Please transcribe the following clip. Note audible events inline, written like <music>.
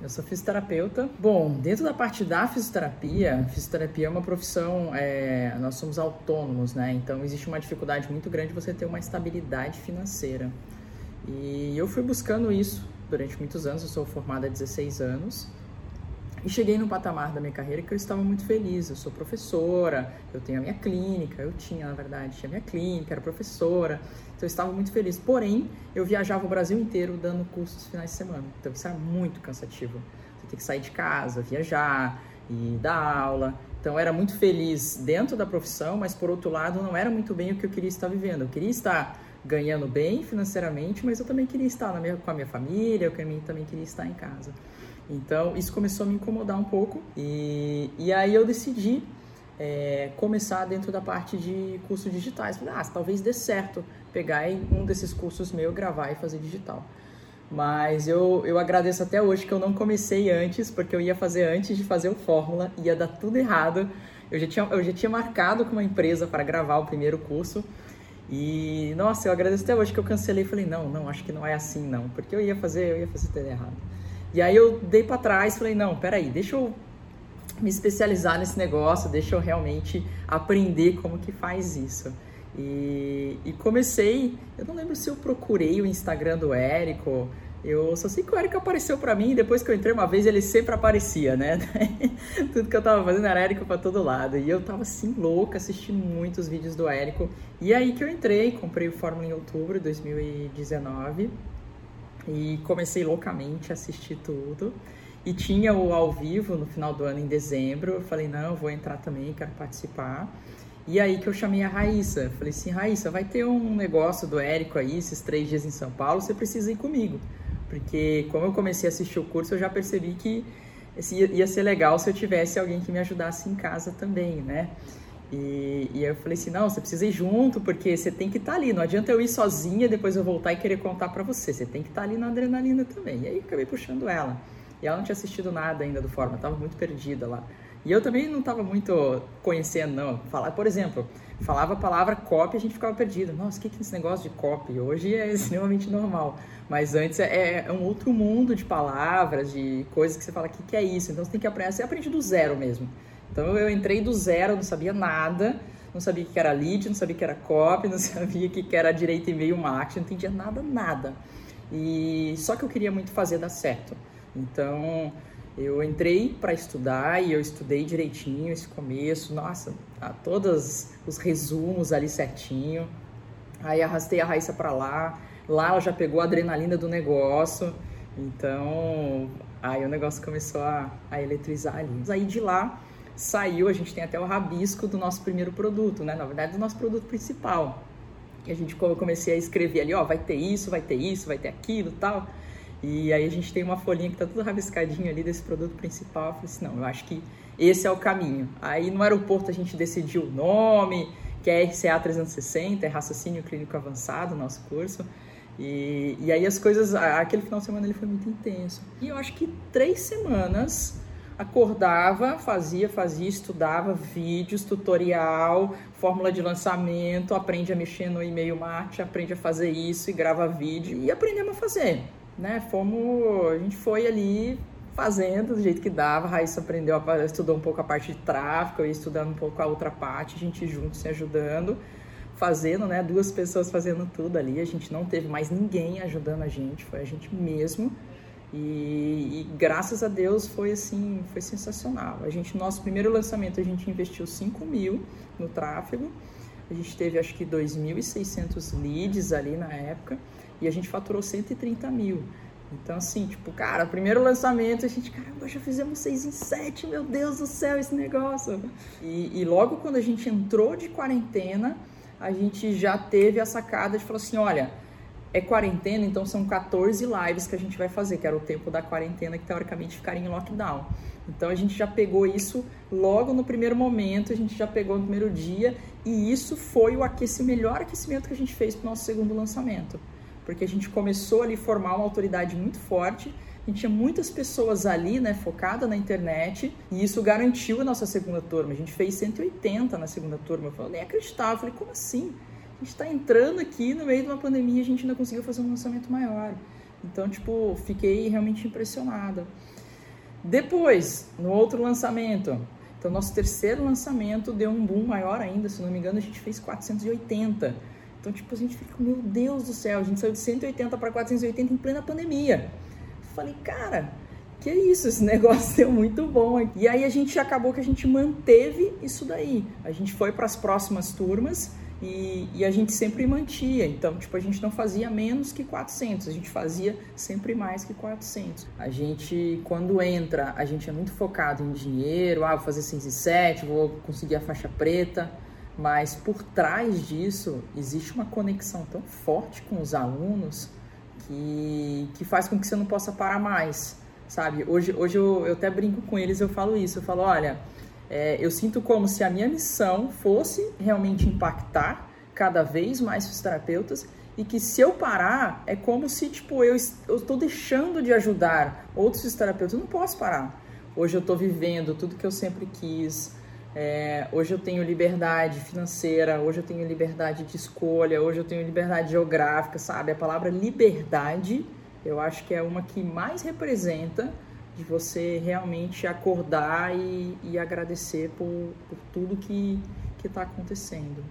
Eu sou fisioterapeuta. Bom, dentro da parte da fisioterapia, fisioterapia é uma profissão, é, nós somos autônomos, né? Então existe uma dificuldade muito grande você ter uma estabilidade financeira. E eu fui buscando isso durante muitos anos, eu sou formada há 16 anos. E cheguei no patamar da minha carreira que eu estava muito feliz. Eu sou professora, eu tenho a minha clínica, eu tinha, na verdade, tinha a minha clínica, era professora, então eu estava muito feliz. Porém, eu viajava o Brasil inteiro dando cursos finais de semana, então isso era muito cansativo. Você tem que sair de casa, viajar e dar aula. Então era muito feliz dentro da profissão, mas por outro lado, não era muito bem o que eu queria estar vivendo. Eu queria estar ganhando bem financeiramente, mas eu também queria estar minha, com a minha família, eu também queria estar em casa. Então, isso começou a me incomodar um pouco e, e aí eu decidi é, começar dentro da parte de cursos digitais. Ah, talvez dê certo pegar um desses cursos meu, gravar e fazer digital. Mas eu, eu agradeço até hoje que eu não comecei antes, porque eu ia fazer antes de fazer o Fórmula, ia dar tudo errado. Eu já tinha, eu já tinha marcado com uma empresa para gravar o primeiro curso. E, nossa, eu agradeço até hoje que eu cancelei. Falei, não, não, acho que não é assim não, porque eu ia fazer, eu ia fazer tudo errado. E aí eu dei para trás, falei, não, peraí, deixa eu me especializar nesse negócio, deixa eu realmente aprender como que faz isso. E, e comecei, eu não lembro se eu procurei o Instagram do Érico, eu só sei que o Érico apareceu para mim, depois que eu entrei uma vez ele sempre aparecia, né? <laughs> Tudo que eu tava fazendo era Érico para todo lado. E eu tava assim louca, assistindo muitos vídeos do Érico. E aí que eu entrei, comprei o Fórmula em outubro de 2019 e comecei loucamente a assistir tudo. E tinha o ao vivo no final do ano, em dezembro. Eu falei, não, eu vou entrar também, quero participar. E aí que eu chamei a Raíssa. Falei assim, Raíssa, vai ter um negócio do Érico aí, esses três dias em São Paulo, você precisa ir comigo. Porque como eu comecei a assistir o curso, eu já percebi que ia ser legal se eu tivesse alguém que me ajudasse em casa também, né? E, e eu falei assim, não, você precisa ir junto, porque você tem que estar tá ali. Não adianta eu ir sozinha, depois eu voltar e querer contar para você. Você tem que estar tá ali na adrenalina também. E aí acabei puxando ela. E ela não tinha assistido nada ainda do Forma, estava muito perdida lá. E eu também não estava muito conhecendo, não. Falar, por exemplo, falava a palavra copy, a gente ficava perdido. Nossa, o que é esse negócio de copy? Hoje é <laughs> extremamente normal. Mas antes é, é um outro mundo de palavras, de coisas que você fala, o que, que é isso? Então você tem que aprender, você aprende do zero mesmo. Então eu entrei do zero, não sabia nada, não sabia o que era lead, não sabia o que era copy, não <laughs> sabia o que era direito e meio marketing, não entendia nada, nada. E só que eu queria muito fazer dar certo. Então eu entrei para estudar e eu estudei direitinho esse começo, nossa, todos os resumos ali certinho. Aí arrastei a Raíssa para lá, lá ela já pegou a adrenalina do negócio, então aí o negócio começou a, a eletrizar ali. Aí de lá saiu, a gente tem até o rabisco do nosso primeiro produto, né? Na verdade, do nosso produto principal. E a gente comecei a escrever ali, ó, vai ter isso, vai ter isso, vai ter aquilo, tal. E aí a gente tem uma folhinha que tá tudo rabiscadinho ali desse produto principal. Eu falei assim, não, eu acho que esse é o caminho. Aí no aeroporto a gente decidiu o nome, que é RCA 360, é Raciocínio Clínico Avançado, nosso curso. E, e aí as coisas, aquele final de semana ele foi muito intenso. E eu acho que três semanas acordava, fazia, fazia, estudava vídeos, tutorial, fórmula de lançamento, aprende a mexer no e-mail marketing, aprende a fazer isso e grava vídeo e aprendemos a fazer, né? Fomos, a gente foi ali fazendo do jeito que dava, a Raíssa aprendeu, estudou um pouco a parte de tráfego, eu ia estudando um pouco a outra parte, a gente junto se ajudando, fazendo, né? Duas pessoas fazendo tudo ali, a gente não teve mais ninguém ajudando a gente, foi a gente mesmo. E, e, graças a Deus foi assim, foi sensacional. A gente, nosso primeiro lançamento, a gente investiu 5 mil no tráfego. A gente teve acho que 2.600 leads ali na época e a gente faturou 130 mil. Então, assim, tipo, cara, primeiro lançamento, a gente, caramba, já fizemos 6 em 7, meu Deus do céu, esse negócio. E, e logo quando a gente entrou de quarentena, a gente já teve a sacada de falar assim: olha é quarentena, então são 14 lives que a gente vai fazer, que era o tempo da quarentena que teoricamente ficaria em lockdown. Então a gente já pegou isso logo no primeiro momento, a gente já pegou no primeiro dia, e isso foi o aquecimento, melhor aquecimento que a gente fez para o nosso segundo lançamento. Porque a gente começou ali a formar uma autoridade muito forte, a gente tinha muitas pessoas ali, né, focada na internet, e isso garantiu a nossa segunda turma. A gente fez 180 na segunda turma. Eu nem acreditava. Eu falei, como assim? A gente está entrando aqui no meio de uma pandemia, a gente ainda conseguiu fazer um lançamento maior. Então, tipo, fiquei realmente impressionada. Depois, no outro lançamento, então nosso terceiro lançamento deu um boom maior ainda, se não me engano, a gente fez 480. Então, tipo, a gente fica, meu Deus do céu, a gente saiu de 180 para 480 em plena pandemia. Falei, cara, que isso, esse <laughs> negócio deu muito bom. E aí a gente acabou que a gente manteve isso daí. A gente foi para as próximas turmas e, e, a gente sempre mantia. Então, tipo, a gente não fazia menos que 400, a gente fazia sempre mais que 400. A gente, quando entra, a gente é muito focado em dinheiro, ah, vou fazer 6 e 7, vou conseguir a faixa preta. Mas por trás disso existe uma conexão tão forte com os alunos que, que faz com que você não possa parar mais, sabe? Hoje, hoje eu, eu até brinco com eles, eu falo isso, eu falo, olha, é, eu sinto como se a minha missão fosse realmente impactar cada vez mais fisioterapeutas e que se eu parar, é como se, tipo, eu estou deixando de ajudar outros fisioterapeutas. Eu não posso parar. Hoje eu estou vivendo tudo que eu sempre quis. É, hoje eu tenho liberdade financeira, hoje eu tenho liberdade de escolha, hoje eu tenho liberdade geográfica, sabe? A palavra liberdade eu acho que é uma que mais representa de você realmente acordar e, e agradecer por, por tudo que está acontecendo.